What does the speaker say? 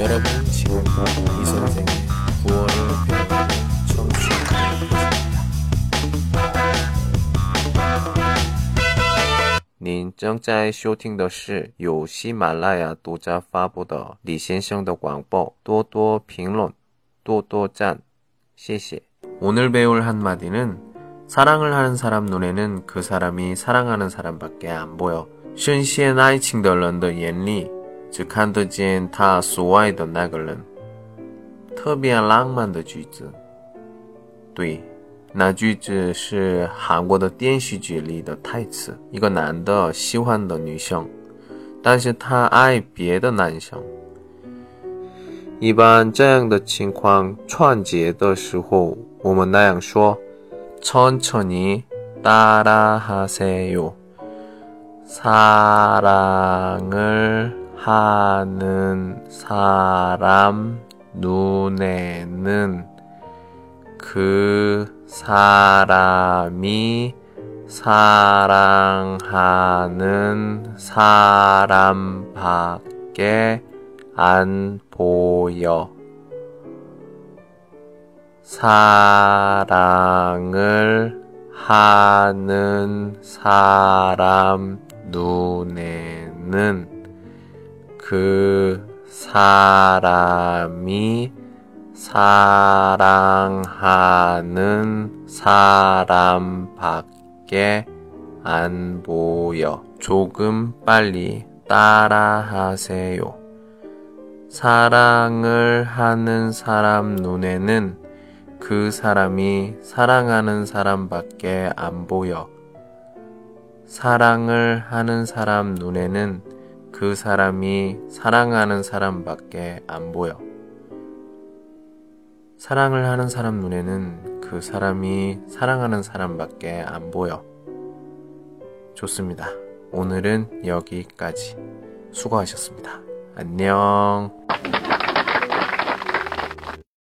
여러분 지금 이 선생의 구월을 배우는 청취하고 계십니다. 您正在收听的是由喜马拉雅独家发布的李先生的广播，多多评论，多多赞，谢谢。 오늘 배울 한마디는 사랑을 하는 사람 눈에는 그 사람이 사랑하는 사람밖에 안 보여. 深陷爱情的人的眼里 只看得见他所爱的那个人。特别浪漫的句子。对，那句子是韩国的电视剧里的台词。一个男的喜欢的女生，但是他爱别的男生。一般这样的情况串结的时候，我们那样说：“천천히따라하세요。 사랑을 하는 사람 눈에는 그 사람이 사랑하는 사람밖에 안 보여. 사랑을 하는 사람 눈에는 그 사람이 사랑하는 사람밖에 안 보여. 조금 빨리 따라하세요. 사랑을 하는 사람 눈에는 그 사람이 사랑하는 사람밖에 안 보여. 사랑을 하는 사람 눈에는 그 사람이 사랑하는 사람밖에 안 보여. 사랑을 하는 사람 눈에는 그 사람이 사랑하는 사람밖에 안 보여. 좋습니다. 오늘은 여기까지. 수고하셨습니다. 안녕.